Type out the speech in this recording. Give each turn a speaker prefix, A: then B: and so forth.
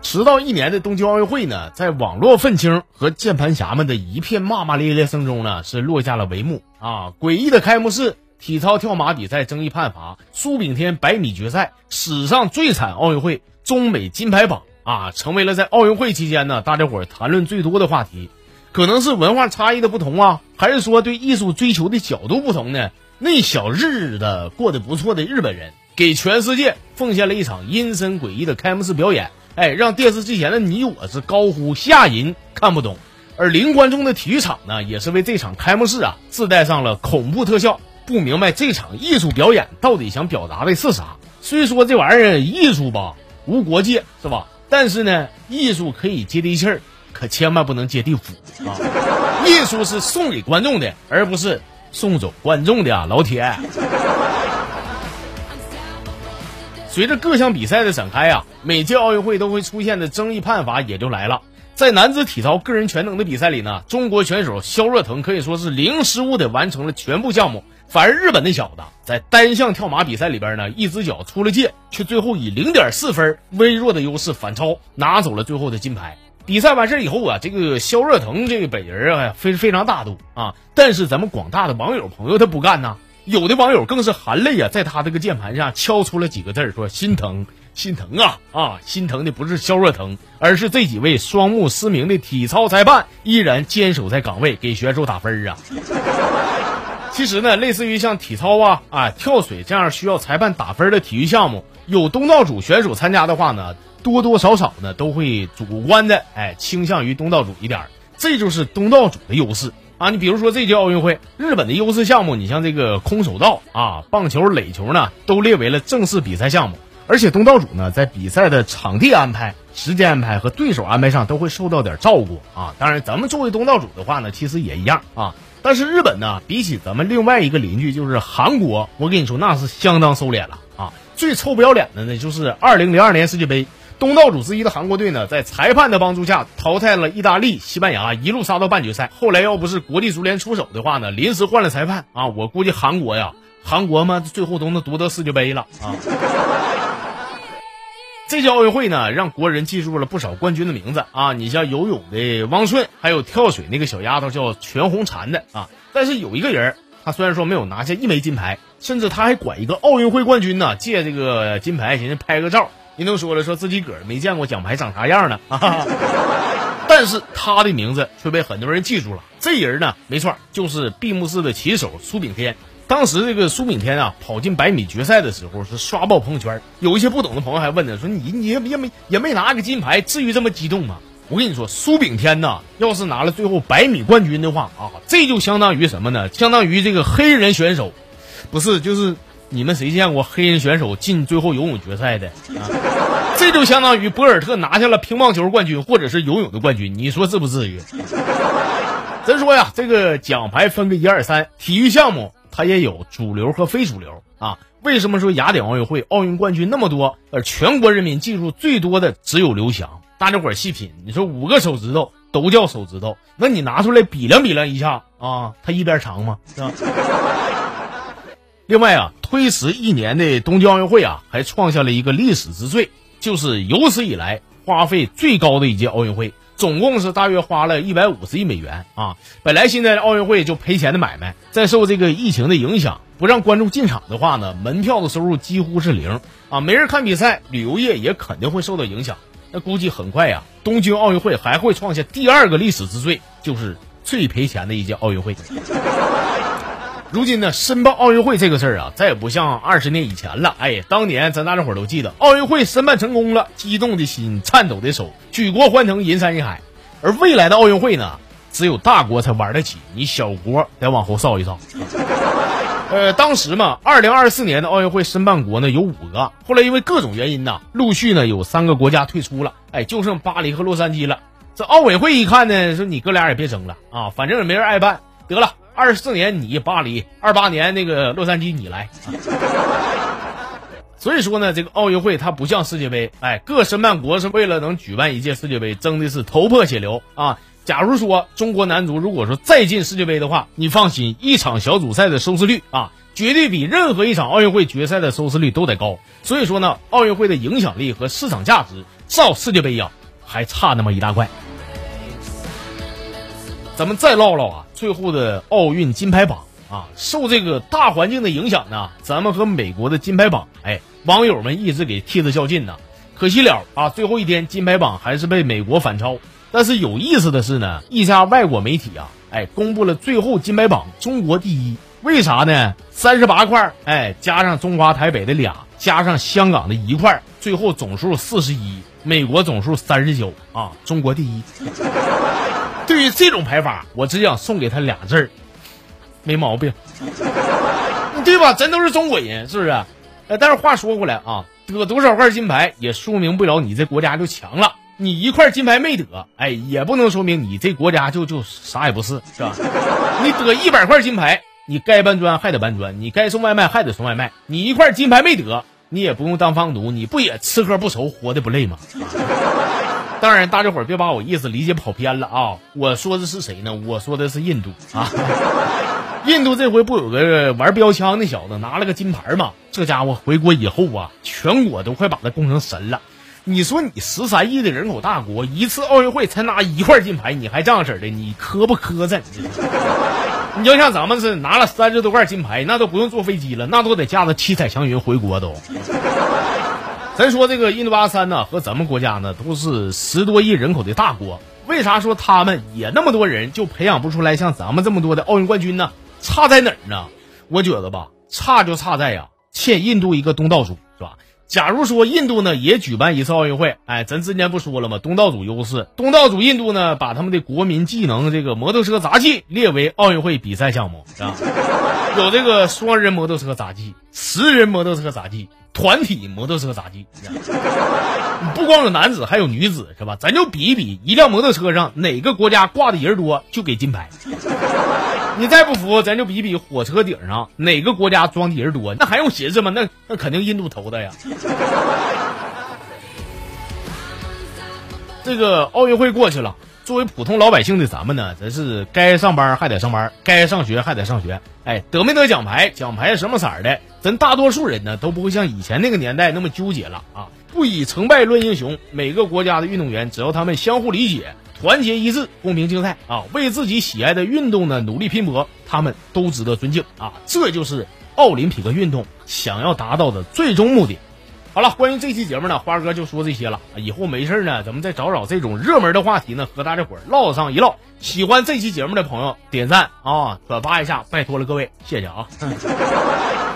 A: 迟到一年的东京奥运会呢，在网络愤青和键盘侠们的一片骂骂咧咧声中呢，是落下了帷幕啊！诡异的开幕式，体操跳马比赛争议判罚，苏炳添百米决赛，史上最惨奥运会，中美金牌榜啊，成为了在奥运会期间呢，大家伙儿谈论最多的话题。可能是文化差异的不同啊，还是说对艺术追求的角度不同呢？那小日子过得不错的日本人，给全世界奉献了一场阴森诡异的开幕式表演，哎，让电视机前的你我是高呼吓人，看不懂。而零观众的体育场呢，也是为这场开幕式啊自带上了恐怖特效。不明白这场艺术表演到底想表达的是啥？虽说这玩意儿艺术吧无国界是吧？但是呢，艺术可以接地气儿，可千万不能接地府啊！艺术是送给观众的，而不是送走观众的啊，老铁。随着各项比赛的展开啊，每届奥运会都会出现的争议判罚也就来了。在男子体操个人全能的比赛里呢，中国选手肖若腾可以说是零失误的完成了全部项目。反而日本那小子在单项跳马比赛里边呢，一只脚出了界，却最后以零点四分微弱的优势反超，拿走了最后的金牌。比赛完事以后啊，这个肖若腾这个本人啊，非非常大度啊，但是咱们广大的网友朋友他不干呐，有的网友更是含泪啊，在他这个键盘上敲出了几个字，说心疼心疼啊啊，心疼的不是肖若腾，而是这几位双目失明的体操裁判依然坚守在岗位，给选手打分啊。其实呢，类似于像体操啊、啊跳水这样需要裁判打分的体育项目，有东道主选手参加的话呢，多多少少呢都会主观的哎倾向于东道主一点，这就是东道主的优势啊。你比如说这届奥运会，日本的优势项目，你像这个空手道啊、棒球、垒球呢，都列为了正式比赛项目，而且东道主呢在比赛的场地安排、时间安排和对手安排上都会受到点照顾啊。当然，咱们作为东道主的话呢，其实也一样啊。但是日本呢，比起咱们另外一个邻居就是韩国，我跟你说那是相当收敛了啊！最臭不要脸的呢，就是二零零二年世界杯，东道主之一的韩国队呢，在裁判的帮助下淘汰了意大利、西班牙，一路杀到半决赛。后来要不是国际足联出手的话呢，临时换了裁判啊，我估计韩国呀，韩国嘛，最后都能夺得世界杯了啊！这届奥运会呢，让国人记住了不少冠军的名字啊！你像游泳的汪顺，还有跳水那个小丫头叫全红婵的啊。但是有一个人，他虽然说没有拿下一枚金牌，甚至他还管一个奥运会冠军呢借这个金牌，寻思拍个照。人都说了，说自己个儿没见过奖牌长啥样呢啊！但是他的名字却被很多人记住了。这人呢，没错，就是闭幕式的旗手苏炳添。当时这个苏炳添啊，跑进百米决赛的时候是刷爆朋友圈，有一些不懂的朋友还问呢，说你你也没也没拿个金牌，至于这么激动吗？我跟你说，苏炳添呐，要是拿了最后百米冠军的话啊，这就相当于什么呢？相当于这个黑人选手，不是就是你们谁见过黑人选手进最后游泳决赛的啊？这就相当于博尔特拿下了乒乓球冠军或者是游泳的冠军，你说至不至于？咱说呀，这个奖牌分个一二三，体育项目。它也有主流和非主流啊。为什么说雅典奥运会奥运冠军那么多，而全国人民记住最多的只有刘翔？大家伙细品，你说五个手指头都叫手指头，那你拿出来比量比量一下啊，它一边长吗？是吧？另外啊，推迟一年的东京奥运会啊，还创下了一个历史之最，就是有史以来花费最高的一届奥运会。总共是大约花了一百五十亿美元啊！本来现在奥运会就赔钱的买卖，再受这个疫情的影响，不让观众进场的话呢，门票的收入几乎是零啊！没人看比赛，旅游业也肯定会受到影响。那估计很快呀，东京奥运会还会创下第二个历史之最，就是最赔钱的一届奥运会。如今呢，申办奥运会这个事儿啊，再也不像二十年以前了。哎，当年咱大家伙都记得，奥运会申办成功了，激动的心，颤抖的手，举国欢腾，人山人海。而未来的奥运会呢，只有大国才玩得起，你小国得往后扫一扫。呃，当时嘛，二零二四年的奥运会申办国呢有五个，后来因为各种原因呢，陆续呢有三个国家退出了，哎，就剩巴黎和洛杉矶了。这奥委会一看呢，说你哥俩也别争了啊，反正也没人爱办，得了。二四年你巴黎，二八年那个洛杉矶你来。所以说呢，这个奥运会它不像世界杯，哎，各申办国是为了能举办一届世界杯，争的是头破血流啊。假如说中国男足如果说再进世界杯的话，你放心，一场小组赛的收视率啊，绝对比任何一场奥运会决赛的收视率都得高。所以说呢，奥运会的影响力和市场价值，照世界杯呀，还差那么一大块。咱们再唠唠啊，最后的奥运金牌榜啊，受这个大环境的影响呢，咱们和美国的金牌榜，哎，网友们一直给替着较劲呢。可惜了啊，最后一天金牌榜还是被美国反超。但是有意思的是呢，一家外国媒体啊，哎，公布了最后金牌榜，中国第一。为啥呢？三十八块，哎，加上中华台北的俩，加上香港的一块，最后总数四十一，美国总数三十九啊，中国第一。对于这种排法，我只想送给他俩字儿，没毛病，对吧？咱都是中国人，是不是？呃，但是话说回来啊，得多少块金牌也说明不了你这国家就强了。你一块金牌没得，哎，也不能说明你这国家就就啥也不是，是吧？你得一百块金牌，你该搬砖还得搬砖，你该送外卖还得送外卖。你一块金牌没得，你也不用当房奴，你不也吃喝不愁，活的不累吗？当然，大家伙儿别把我意思理解跑偏了啊！我说的是谁呢？我说的是印度啊！印度这回不有个玩标枪那小子拿了个金牌吗？这家伙回国以后啊，全国都快把他供成神了。你说你十三亿的人口大国，一次奥运会才拿一块金牌，你还这样式的，你磕不磕碜？你要像咱们是拿了三十多块金牌，那都不用坐飞机了，那都得驾着七彩祥云回国都。咱说这个印度巴三呢，和咱们国家呢都是十多亿人口的大国，为啥说他们也那么多人就培养不出来像咱们这么多的奥运冠军呢？差在哪儿呢？我觉得吧，差就差在呀，欠印度一个东道主，是吧？假如说印度呢也举办一次奥运会，哎，咱之前不说了吗？东道主优势，东道主印度呢把他们的国民技能这个摩托车杂技列为奥运会比赛项目，是吧？有这个双人摩托车杂技、十人摩托车杂技。团体摩托车杂技，不光有男子，还有女子，是吧？咱就比一比，一辆摩托车上哪个国家挂的人多，就给金牌。你再不服，咱就比比火车顶上哪个国家装的人多，那还用寻思吗？那那肯定印度投的呀。这个奥运会过去了。作为普通老百姓的咱们呢，咱是该上班还得上班，该上学还得上学。哎，得没得奖牌，奖牌什么色儿的，咱大多数人呢都不会像以前那个年代那么纠结了啊！不以成败论英雄，每个国家的运动员只要他们相互理解、团结一致、公平竞赛啊，为自己喜爱的运动呢努力拼搏，他们都值得尊敬啊！这就是奥林匹克运动想要达到的最终目的。好了，关于这期节目呢，花哥就说这些了。以后没事呢，咱们再找找这种热门的话题呢，和大家伙唠上一唠。喜欢这期节目的朋友，点赞啊，转发一下，拜托了各位，谢谢啊。